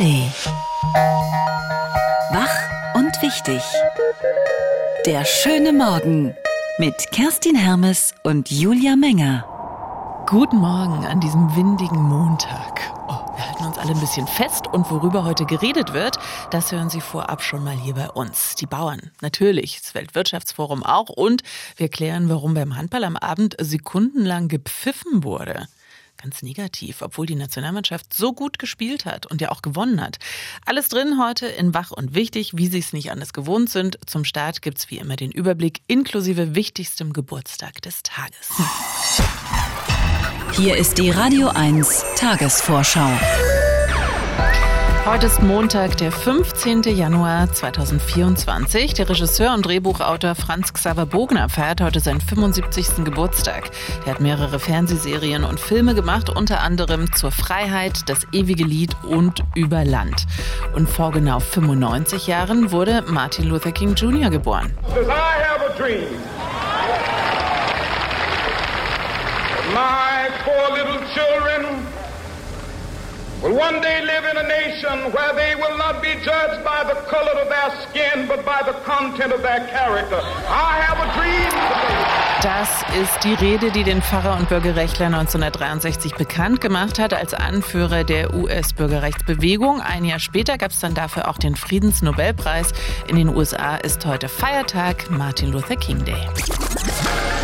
ARD. Wach und wichtig. Der schöne Morgen mit Kerstin Hermes und Julia Menger. Guten Morgen an diesem windigen Montag. Oh, wir halten uns alle ein bisschen fest und worüber heute geredet wird, das hören Sie vorab schon mal hier bei uns. Die Bauern, natürlich, das Weltwirtschaftsforum auch und wir klären, warum beim Handball am Abend sekundenlang gepfiffen wurde ganz negativ, obwohl die Nationalmannschaft so gut gespielt hat und ja auch gewonnen hat. Alles drin heute in Wach und Wichtig, wie Sie es nicht anders gewohnt sind. Zum Start gibt es wie immer den Überblick inklusive wichtigstem Geburtstag des Tages. Hier ist die Radio 1 Tagesvorschau. Heute ist Montag, der 15. Januar 2024. Der Regisseur und Drehbuchautor Franz Xaver Bogner feiert heute seinen 75. Geburtstag. Er hat mehrere Fernsehserien und Filme gemacht, unter anderem Zur Freiheit, Das ewige Lied und Über Land. Und vor genau 95 Jahren wurde Martin Luther King Jr. geboren. My four little children will one day live in a nation where they will not be judged by the color of their skin, but by the content of their character. I have a dream Das ist die Rede, die den Pfarrer und Bürgerrechtler 1963 bekannt gemacht hat als Anführer der US-Bürgerrechtsbewegung. Ein Jahr später gab es dann dafür auch den Friedensnobelpreis. In den USA ist heute Feiertag Martin Luther King Day.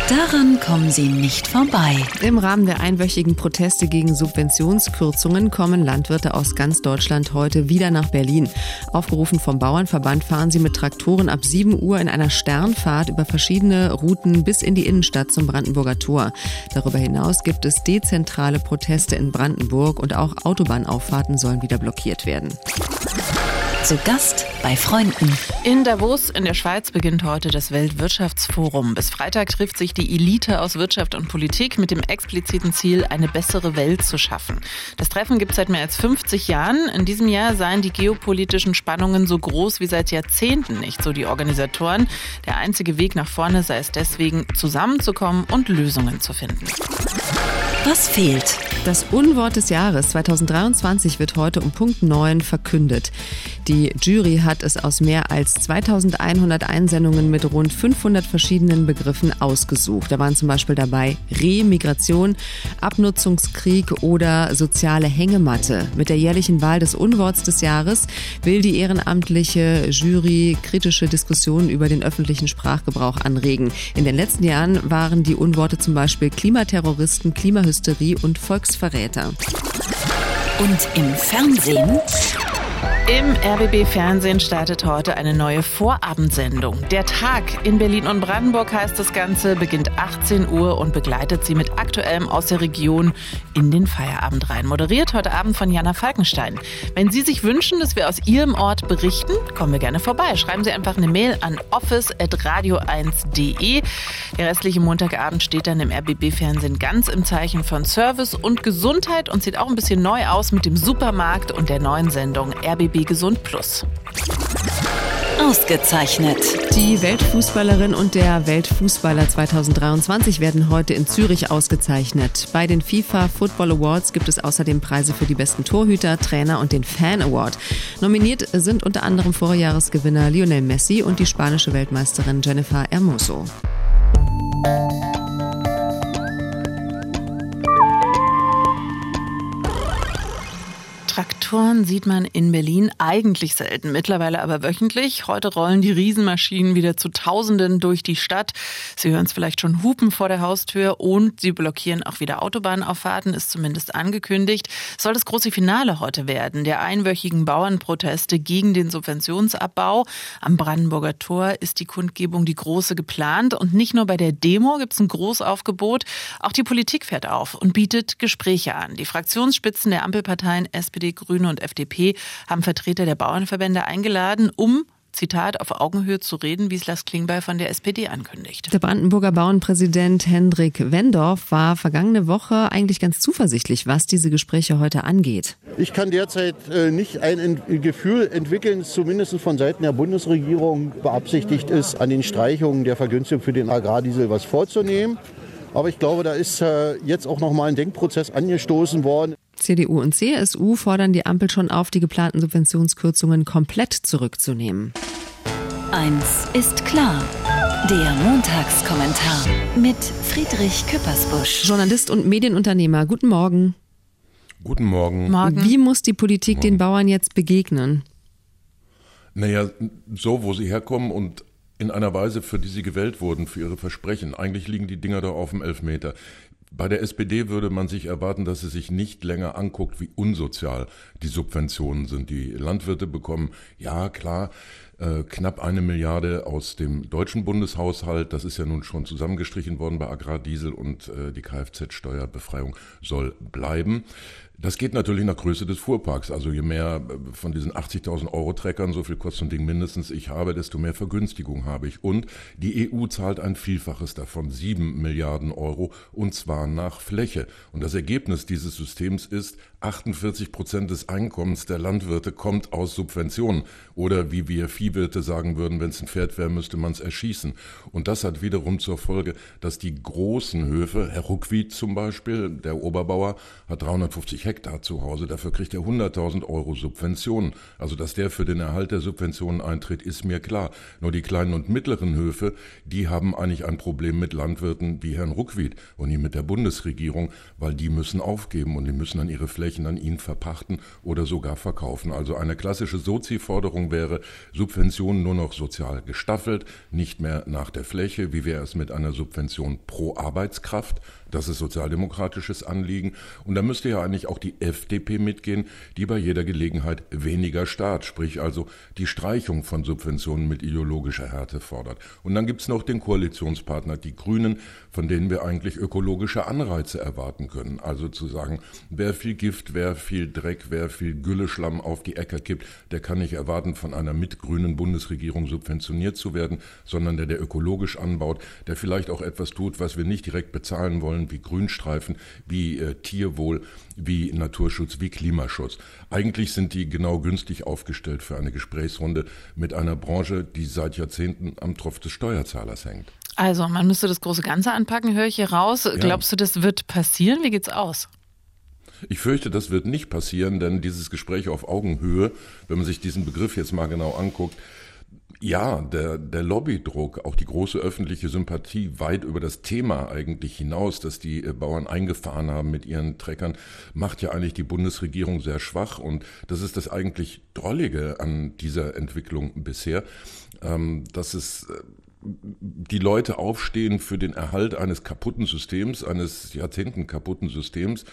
Daran kommen Sie nicht vorbei. Im Rahmen der einwöchigen Proteste gegen Subventionskürzungen kommen Landwirte aus ganz Deutschland heute wieder nach Berlin. Aufgerufen vom Bauernverband fahren sie mit Traktoren ab 7 Uhr in einer Sternfahrt über verschiedene Routen bis in die Innenstadt zum Brandenburger Tor. Darüber hinaus gibt es dezentrale Proteste in Brandenburg und auch Autobahnauffahrten sollen wieder blockiert werden. Zu Gast bei Freunden. In Davos in der Schweiz beginnt heute das Weltwirtschaftsforum. Bis Freitag trifft sich die Elite aus Wirtschaft und Politik mit dem expliziten Ziel, eine bessere Welt zu schaffen. Das Treffen gibt es seit mehr als 50 Jahren. In diesem Jahr seien die geopolitischen Spannungen so groß wie seit Jahrzehnten nicht, so die Organisatoren. Der einzige Weg nach vorne sei es deswegen, zusammenzukommen und Lösungen zu finden. Was fehlt? Das Unwort des Jahres 2023 wird heute um Punkt 9 verkündet. Die Jury hat es aus mehr als 2100 Einsendungen mit rund 500 verschiedenen Begriffen ausgesucht. Da waren zum Beispiel dabei Remigration, Abnutzungskrieg oder soziale Hängematte. Mit der jährlichen Wahl des Unworts des Jahres will die ehrenamtliche Jury kritische Diskussionen über den öffentlichen Sprachgebrauch anregen. In den letzten Jahren waren die Unworte zum Beispiel Klimaterroristen, Klimahysterie und Volksverräter. Und im Fernsehen? Im RBB-Fernsehen startet heute eine neue Vorabendsendung. Der Tag in Berlin und Brandenburg heißt das Ganze, beginnt 18 Uhr und begleitet Sie mit Aktuellem aus der Region in den Feierabend rein. Moderiert heute Abend von Jana Falkenstein. Wenn Sie sich wünschen, dass wir aus Ihrem Ort berichten, kommen wir gerne vorbei. Schreiben Sie einfach eine Mail an office.radio1.de. Der restliche Montagabend steht dann im RBB-Fernsehen ganz im Zeichen von Service und Gesundheit und sieht auch ein bisschen neu aus mit dem Supermarkt und der neuen Sendung RBB Gesund Plus. Ausgezeichnet. Die Weltfußballerin und der Weltfußballer 2023 werden heute in Zürich ausgezeichnet. Bei den FIFA Football Awards gibt es außerdem Preise für die besten Torhüter, Trainer und den Fan Award. Nominiert sind unter anderem Vorjahresgewinner Lionel Messi und die spanische Weltmeisterin Jennifer Hermoso. Traktoren sieht man in Berlin eigentlich selten, mittlerweile aber wöchentlich. Heute rollen die Riesenmaschinen wieder zu Tausenden durch die Stadt. Sie hören es vielleicht schon hupen vor der Haustür und sie blockieren auch wieder Autobahnauffahrten, ist zumindest angekündigt. Soll das große Finale heute werden, der einwöchigen Bauernproteste gegen den Subventionsabbau. Am Brandenburger Tor ist die Kundgebung die große geplant und nicht nur bei der Demo gibt es ein Großaufgebot, auch die Politik fährt auf und bietet Gespräche an. Die Fraktionsspitzen der Ampelparteien SPD, Grüne und FDP haben Vertreter der Bauernverbände eingeladen, um Zitat, auf Augenhöhe zu reden, wie es Lars Klingbeil von der SPD ankündigt. Der Brandenburger Bauernpräsident Hendrik Wendorf war vergangene Woche eigentlich ganz zuversichtlich, was diese Gespräche heute angeht. Ich kann derzeit äh, nicht ein Gefühl entwickeln, zumindest von Seiten der Bundesregierung beabsichtigt ist, an den Streichungen der Vergünstigung für den Agrardiesel was vorzunehmen. Aber ich glaube, da ist äh, jetzt auch noch mal ein Denkprozess angestoßen worden. CDU und CSU fordern die Ampel schon auf, die geplanten Subventionskürzungen komplett zurückzunehmen. Eins ist klar. Der Montagskommentar mit Friedrich Küppersbusch. Journalist und Medienunternehmer, guten Morgen. Guten Morgen. Morgen. Wie muss die Politik den Bauern jetzt begegnen? Naja, so, wo sie herkommen und in einer Weise, für die sie gewählt wurden, für ihre Versprechen. Eigentlich liegen die Dinger da auf dem Elfmeter. Bei der SPD würde man sich erwarten, dass sie sich nicht länger anguckt, wie unsozial die Subventionen sind. Die Landwirte bekommen, ja klar, äh, knapp eine Milliarde aus dem deutschen Bundeshaushalt. Das ist ja nun schon zusammengestrichen worden bei Agrardiesel und äh, die Kfz-Steuerbefreiung soll bleiben. Das geht natürlich nach Größe des Fuhrparks. Also je mehr äh, von diesen 80.000 Euro Treckern, so viel kostet so ein Ding mindestens ich habe, desto mehr Vergünstigung habe ich. Und die EU zahlt ein Vielfaches davon, sieben Milliarden Euro, und zwar nach Fläche. Und das Ergebnis dieses Systems ist, 48 Prozent des Einkommens der Landwirte kommt aus Subventionen. Oder wie wir Viehwirte sagen würden, wenn es ein Pferd wäre, müsste man es erschießen. Und das hat wiederum zur Folge, dass die großen Höfe, Herr Ruckwied zum Beispiel, der Oberbauer, hat 350 Hektar zu Hause, dafür kriegt er 100.000 Euro Subventionen. Also dass der für den Erhalt der Subventionen eintritt, ist mir klar. Nur die kleinen und mittleren Höfe, die haben eigentlich ein Problem mit Landwirten wie Herrn Ruckwied und nicht mit der Bundesregierung, weil die müssen aufgeben und die müssen dann ihre Flächen an ihn verpachten oder sogar verkaufen. Also eine klassische Sozi-Forderung wäre Subventionen nur noch sozial gestaffelt, nicht mehr nach der Fläche. Wie wäre es mit einer Subvention pro Arbeitskraft? Das ist sozialdemokratisches Anliegen. Und da müsste ja eigentlich auch die FDP mitgehen, die bei jeder Gelegenheit weniger Staat, sprich also die Streichung von Subventionen mit ideologischer Härte fordert. Und dann gibt's noch den Koalitionspartner, die Grünen, von denen wir eigentlich ökologische Anreize erwarten können. Also zu sagen, wer viel Gift, wer viel Dreck, wer viel Gülleschlamm auf die Äcker kippt, der kann nicht erwarten, von einer mitgrünen Bundesregierung subventioniert zu werden, sondern der, der ökologisch anbaut, der vielleicht auch etwas tut, was wir nicht direkt bezahlen wollen, wollen, wie Grünstreifen, wie äh, Tierwohl, wie Naturschutz, wie Klimaschutz. Eigentlich sind die genau günstig aufgestellt für eine Gesprächsrunde mit einer Branche, die seit Jahrzehnten am Tropf des Steuerzahlers hängt. Also, man müsste das große Ganze anpacken, höre ich hier raus. Ja. Glaubst du, das wird passieren? Wie geht's aus? Ich fürchte, das wird nicht passieren, denn dieses Gespräch auf Augenhöhe, wenn man sich diesen Begriff jetzt mal genau anguckt, ja, der, der Lobbydruck, auch die große öffentliche Sympathie weit über das Thema eigentlich hinaus, dass die äh, Bauern eingefahren haben mit ihren Treckern, macht ja eigentlich die Bundesregierung sehr schwach. Und das ist das eigentlich Drollige an dieser Entwicklung bisher, ähm, dass es äh, die Leute aufstehen für den Erhalt eines kaputten Systems, eines Jahrzehnten kaputten Systems,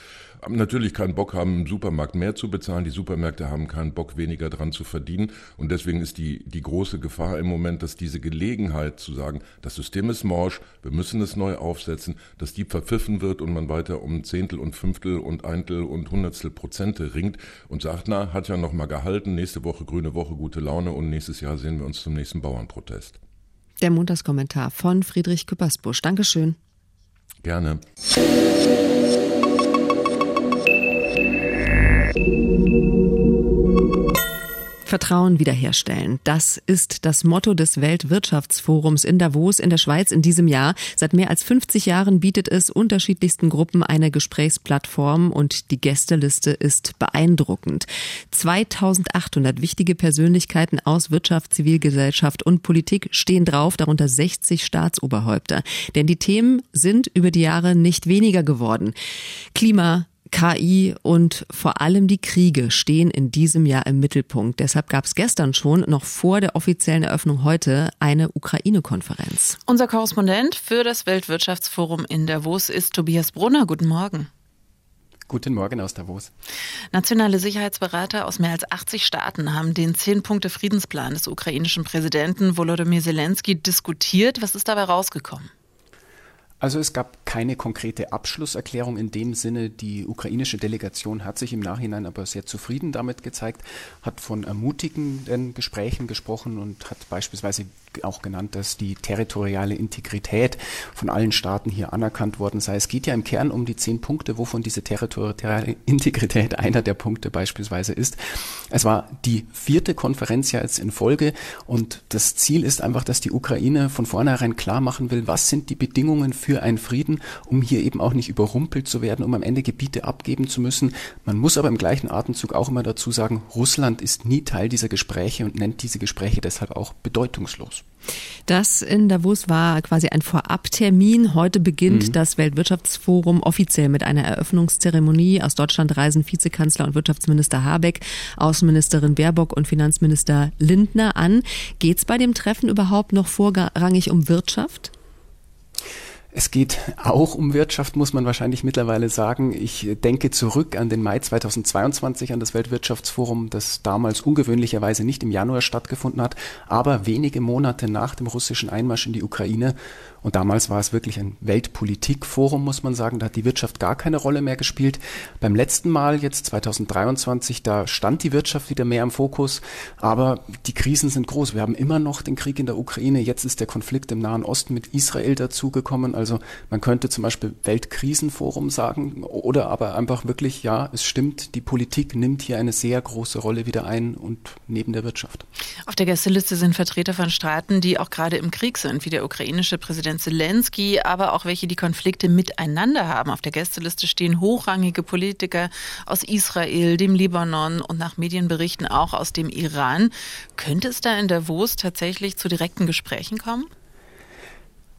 natürlich keinen Bock haben, im Supermarkt mehr zu bezahlen. Die Supermärkte haben keinen Bock, weniger dran zu verdienen. Und deswegen ist die, die große Gefahr im Moment, dass diese Gelegenheit zu sagen, das System ist morsch, wir müssen es neu aufsetzen, dass die verpfiffen wird und man weiter um Zehntel und Fünftel und Eintel und Hundertstel Prozente ringt und sagt, na, hat ja noch mal gehalten, nächste Woche grüne Woche, gute Laune und nächstes Jahr sehen wir uns zum nächsten Bauernprotest. Der Montagskommentar von Friedrich Küppersbusch. Dankeschön. Gerne. Vertrauen wiederherstellen. Das ist das Motto des Weltwirtschaftsforums in Davos in der Schweiz in diesem Jahr. Seit mehr als 50 Jahren bietet es unterschiedlichsten Gruppen eine Gesprächsplattform und die Gästeliste ist beeindruckend. 2800 wichtige Persönlichkeiten aus Wirtschaft, Zivilgesellschaft und Politik stehen drauf, darunter 60 Staatsoberhäupter. Denn die Themen sind über die Jahre nicht weniger geworden. Klima, KI und vor allem die Kriege stehen in diesem Jahr im Mittelpunkt. Deshalb gab es gestern schon, noch vor der offiziellen Eröffnung heute, eine Ukraine-Konferenz. Unser Korrespondent für das Weltwirtschaftsforum in Davos ist Tobias Brunner. Guten Morgen. Guten Morgen aus Davos. Nationale Sicherheitsberater aus mehr als 80 Staaten haben den Zehn-Punkte-Friedensplan des ukrainischen Präsidenten Volodymyr Zelensky diskutiert. Was ist dabei rausgekommen? Also es gab keine konkrete Abschlusserklärung in dem Sinne. Die ukrainische Delegation hat sich im Nachhinein aber sehr zufrieden damit gezeigt, hat von ermutigenden Gesprächen gesprochen und hat beispielsweise auch genannt, dass die territoriale Integrität von allen Staaten hier anerkannt worden sei. Es geht ja im Kern um die zehn Punkte, wovon diese territoriale Integrität einer der Punkte beispielsweise ist. Es war die vierte Konferenz ja jetzt in Folge und das Ziel ist einfach, dass die Ukraine von vornherein klar machen will, was sind die Bedingungen für einen Frieden, um hier eben auch nicht überrumpelt zu werden, um am Ende Gebiete abgeben zu müssen. Man muss aber im gleichen Atemzug auch immer dazu sagen, Russland ist nie Teil dieser Gespräche und nennt diese Gespräche deshalb auch bedeutungslos. Das in Davos war quasi ein Vorabtermin. Heute beginnt mhm. das Weltwirtschaftsforum offiziell mit einer Eröffnungszeremonie. Aus Deutschland reisen Vizekanzler und Wirtschaftsminister Habeck, Außenministerin Baerbock und Finanzminister Lindner an. Geht es bei dem Treffen überhaupt noch vorrangig um Wirtschaft? Es geht auch um Wirtschaft, muss man wahrscheinlich mittlerweile sagen. Ich denke zurück an den Mai 2022, an das Weltwirtschaftsforum, das damals ungewöhnlicherweise nicht im Januar stattgefunden hat, aber wenige Monate nach dem russischen Einmarsch in die Ukraine. Und damals war es wirklich ein Weltpolitikforum, muss man sagen. Da hat die Wirtschaft gar keine Rolle mehr gespielt. Beim letzten Mal, jetzt 2023, da stand die Wirtschaft wieder mehr im Fokus. Aber die Krisen sind groß. Wir haben immer noch den Krieg in der Ukraine. Jetzt ist der Konflikt im Nahen Osten mit Israel dazugekommen. Also man könnte zum Beispiel Weltkrisenforum sagen oder aber einfach wirklich, ja, es stimmt, die Politik nimmt hier eine sehr große Rolle wieder ein und neben der Wirtschaft. Auf der Gästeliste sind Vertreter von Staaten, die auch gerade im Krieg sind, wie der ukrainische Präsident Präsident Zelensky, aber auch welche die Konflikte miteinander haben. Auf der Gästeliste stehen hochrangige Politiker aus Israel, dem Libanon und nach Medienberichten auch aus dem Iran. Könnte es da in Davos tatsächlich zu direkten Gesprächen kommen?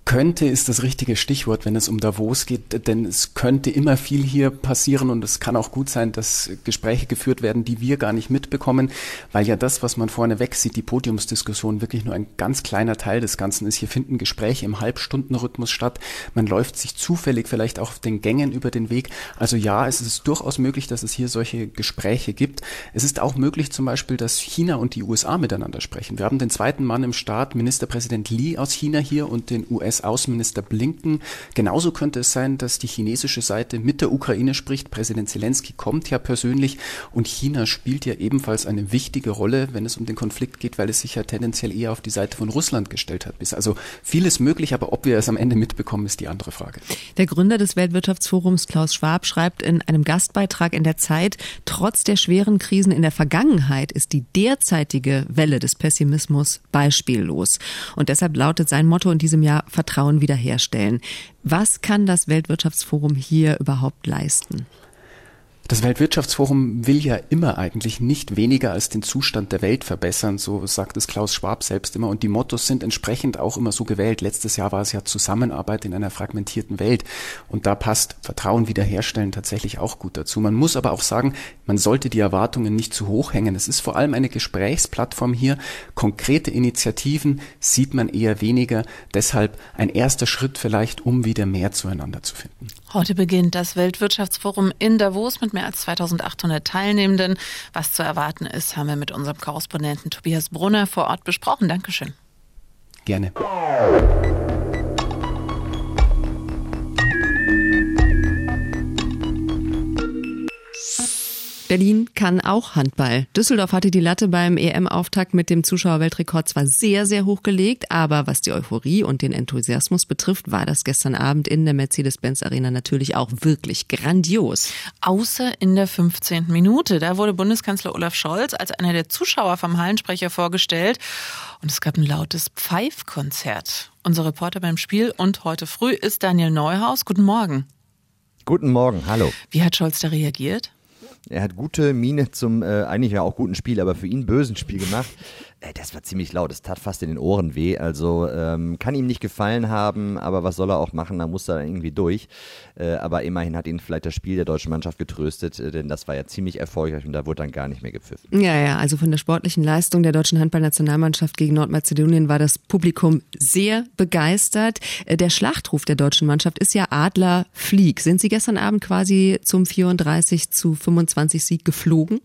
Könnte ist das richtige Stichwort, wenn es um Davos geht, denn es könnte immer viel hier passieren und es kann auch gut sein, dass Gespräche geführt werden, die wir gar nicht mitbekommen, weil ja das, was man vorne weg sieht, die Podiumsdiskussion wirklich nur ein ganz kleiner Teil des Ganzen ist. Hier finden Gespräche im Halbstundenrhythmus statt. Man läuft sich zufällig vielleicht auch auf den Gängen über den Weg. Also ja, es ist durchaus möglich, dass es hier solche Gespräche gibt. Es ist auch möglich zum Beispiel, dass China und die USA miteinander sprechen. Wir haben den zweiten Mann im Staat, Ministerpräsident Li aus China hier und den US US-Außenminister Blinken. Genauso könnte es sein, dass die chinesische Seite mit der Ukraine spricht. Präsident Zelensky kommt ja persönlich und China spielt ja ebenfalls eine wichtige Rolle, wenn es um den Konflikt geht, weil es sich ja tendenziell eher auf die Seite von Russland gestellt hat. Also vieles möglich, aber ob wir es am Ende mitbekommen, ist die andere Frage. Der Gründer des Weltwirtschaftsforums Klaus Schwab schreibt in einem Gastbeitrag in der Zeit, trotz der schweren Krisen in der Vergangenheit ist die derzeitige Welle des Pessimismus beispiellos. Und deshalb lautet sein Motto in diesem Jahr Vertrauen wiederherstellen. Was kann das Weltwirtschaftsforum hier überhaupt leisten? Das Weltwirtschaftsforum will ja immer eigentlich nicht weniger als den Zustand der Welt verbessern, so sagt es Klaus Schwab selbst immer. Und die Mottos sind entsprechend auch immer so gewählt. Letztes Jahr war es ja Zusammenarbeit in einer fragmentierten Welt. Und da passt Vertrauen wiederherstellen tatsächlich auch gut dazu. Man muss aber auch sagen, man sollte die Erwartungen nicht zu hoch hängen. Es ist vor allem eine Gesprächsplattform hier. Konkrete Initiativen sieht man eher weniger. Deshalb ein erster Schritt vielleicht, um wieder mehr zueinander zu finden. Heute beginnt das Weltwirtschaftsforum in Davos mit mehr als 2800 Teilnehmenden. Was zu erwarten ist, haben wir mit unserem Korrespondenten Tobias Brunner vor Ort besprochen. Dankeschön. Gerne. Berlin kann auch Handball. Düsseldorf hatte die Latte beim EM-Auftakt mit dem Zuschauerweltrekord zwar sehr, sehr hoch gelegt, aber was die Euphorie und den Enthusiasmus betrifft, war das gestern Abend in der Mercedes-Benz Arena natürlich auch wirklich grandios. Außer in der 15. Minute. Da wurde Bundeskanzler Olaf Scholz als einer der Zuschauer vom Hallensprecher vorgestellt und es gab ein lautes Pfeifkonzert. Unser Reporter beim Spiel und heute früh ist Daniel Neuhaus. Guten Morgen. Guten Morgen, hallo. Wie hat Scholz da reagiert? Er hat gute Miene zum äh, eigentlich ja auch guten Spiel, aber für ihn bösen Spiel gemacht. Das war ziemlich laut, das tat fast in den Ohren weh. Also ähm, kann ihm nicht gefallen haben, aber was soll er auch machen? Da muss er irgendwie durch. Äh, aber immerhin hat ihn vielleicht das Spiel der deutschen Mannschaft getröstet, äh, denn das war ja ziemlich erfolgreich und da wurde dann gar nicht mehr gepfiffen. Ja, ja, also von der sportlichen Leistung der deutschen Handballnationalmannschaft gegen Nordmazedonien war das Publikum sehr begeistert. Äh, der Schlachtruf der deutschen Mannschaft ist ja Adler Flieg. Sind Sie gestern Abend quasi zum 34 zu 25 Sieg geflogen?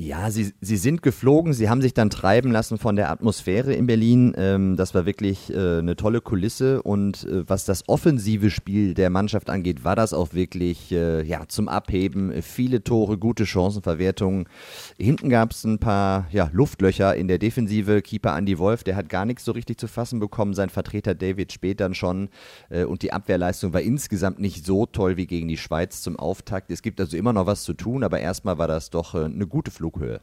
Ja, sie, sie sind geflogen, sie haben sich dann treiben lassen von der Atmosphäre in Berlin. Ähm, das war wirklich äh, eine tolle Kulisse und äh, was das offensive Spiel der Mannschaft angeht, war das auch wirklich äh, ja, zum Abheben. Viele Tore, gute Chancenverwertungen. Hinten gab es ein paar ja, Luftlöcher in der Defensive. Keeper Andy Wolf, der hat gar nichts so richtig zu fassen bekommen. Sein Vertreter David Spät dann schon. Äh, und die Abwehrleistung war insgesamt nicht so toll wie gegen die Schweiz zum Auftakt. Es gibt also immer noch was zu tun, aber erstmal war das doch äh, eine gute Flucht. Flughöhe.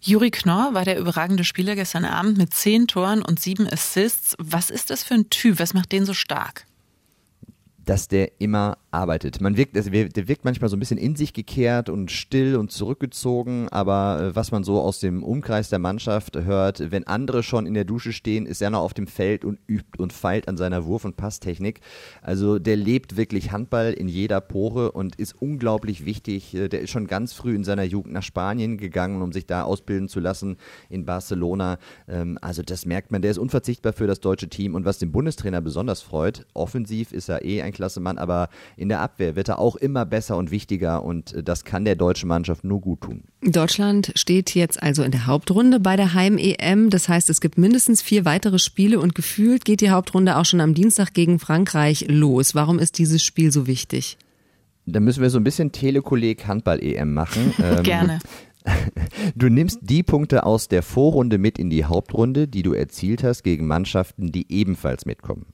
Juri Knorr war der überragende Spieler gestern Abend mit zehn Toren und sieben Assists. Was ist das für ein Typ? Was macht den so stark? dass der immer arbeitet. Man wirkt, also der wirkt manchmal so ein bisschen in sich gekehrt und still und zurückgezogen, aber äh, was man so aus dem Umkreis der Mannschaft hört, wenn andere schon in der Dusche stehen, ist er noch auf dem Feld und übt und feilt an seiner Wurf- und Passtechnik. Also der lebt wirklich Handball in jeder Pore und ist unglaublich wichtig. Äh, der ist schon ganz früh in seiner Jugend nach Spanien gegangen, um sich da ausbilden zu lassen in Barcelona. Ähm, also das merkt man, der ist unverzichtbar für das deutsche Team und was den Bundestrainer besonders freut, offensiv ist er eh ein Klassemann, aber in der Abwehr wird er auch immer besser und wichtiger und äh, das kann der deutschen Mannschaft nur gut tun. Deutschland steht jetzt also in der Hauptrunde bei der Heim-EM. Das heißt, es gibt mindestens vier weitere Spiele und gefühlt geht die Hauptrunde auch schon am Dienstag gegen Frankreich los. Warum ist dieses Spiel so wichtig? Da müssen wir so ein bisschen Telekolleg Handball-EM machen. Ähm, Gerne. Du nimmst die Punkte aus der Vorrunde mit in die Hauptrunde, die du erzielt hast gegen Mannschaften, die ebenfalls mitkommen.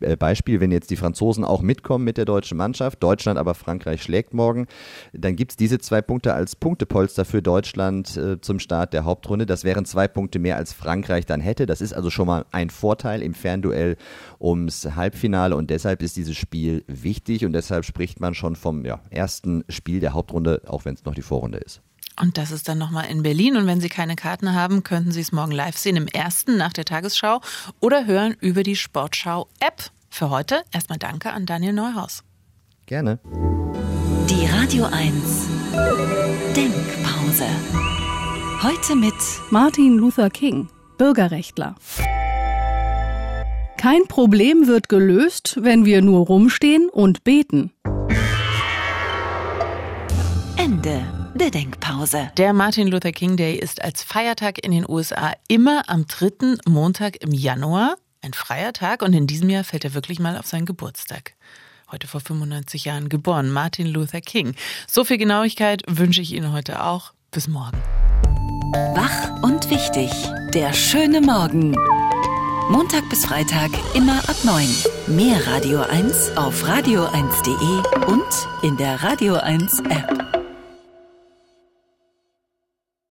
Äh, Beispiel, wenn jetzt die Franzosen auch mitkommen mit der deutschen Mannschaft, Deutschland aber Frankreich schlägt morgen, dann gibt es diese zwei Punkte als Punktepolster für Deutschland äh, zum Start der Hauptrunde. Das wären zwei Punkte mehr als Frankreich dann hätte. Das ist also schon mal ein Vorteil im Fernduell ums Halbfinale und deshalb ist dieses Spiel wichtig und deshalb spricht man schon vom ja, ersten Spiel der Hauptrunde, auch wenn es noch die Vorrunde ist. Und das ist dann nochmal in Berlin. Und wenn Sie keine Karten haben, könnten Sie es morgen live sehen im ersten nach der Tagesschau oder hören über die Sportschau-App. Für heute erstmal Danke an Daniel Neuhaus. Gerne. Die Radio 1 Denkpause. Heute mit Martin Luther King, Bürgerrechtler. Kein Problem wird gelöst, wenn wir nur rumstehen und beten. Ende der Denkpause. Der Martin Luther King Day ist als Feiertag in den USA immer am dritten Montag im Januar. Ein freier Tag und in diesem Jahr fällt er wirklich mal auf seinen Geburtstag. Heute vor 95 Jahren geboren, Martin Luther King. So viel Genauigkeit wünsche ich Ihnen heute auch. Bis morgen. Wach und wichtig. Der schöne Morgen. Montag bis Freitag immer ab 9. Mehr Radio 1 auf radio1.de und in der Radio 1 App.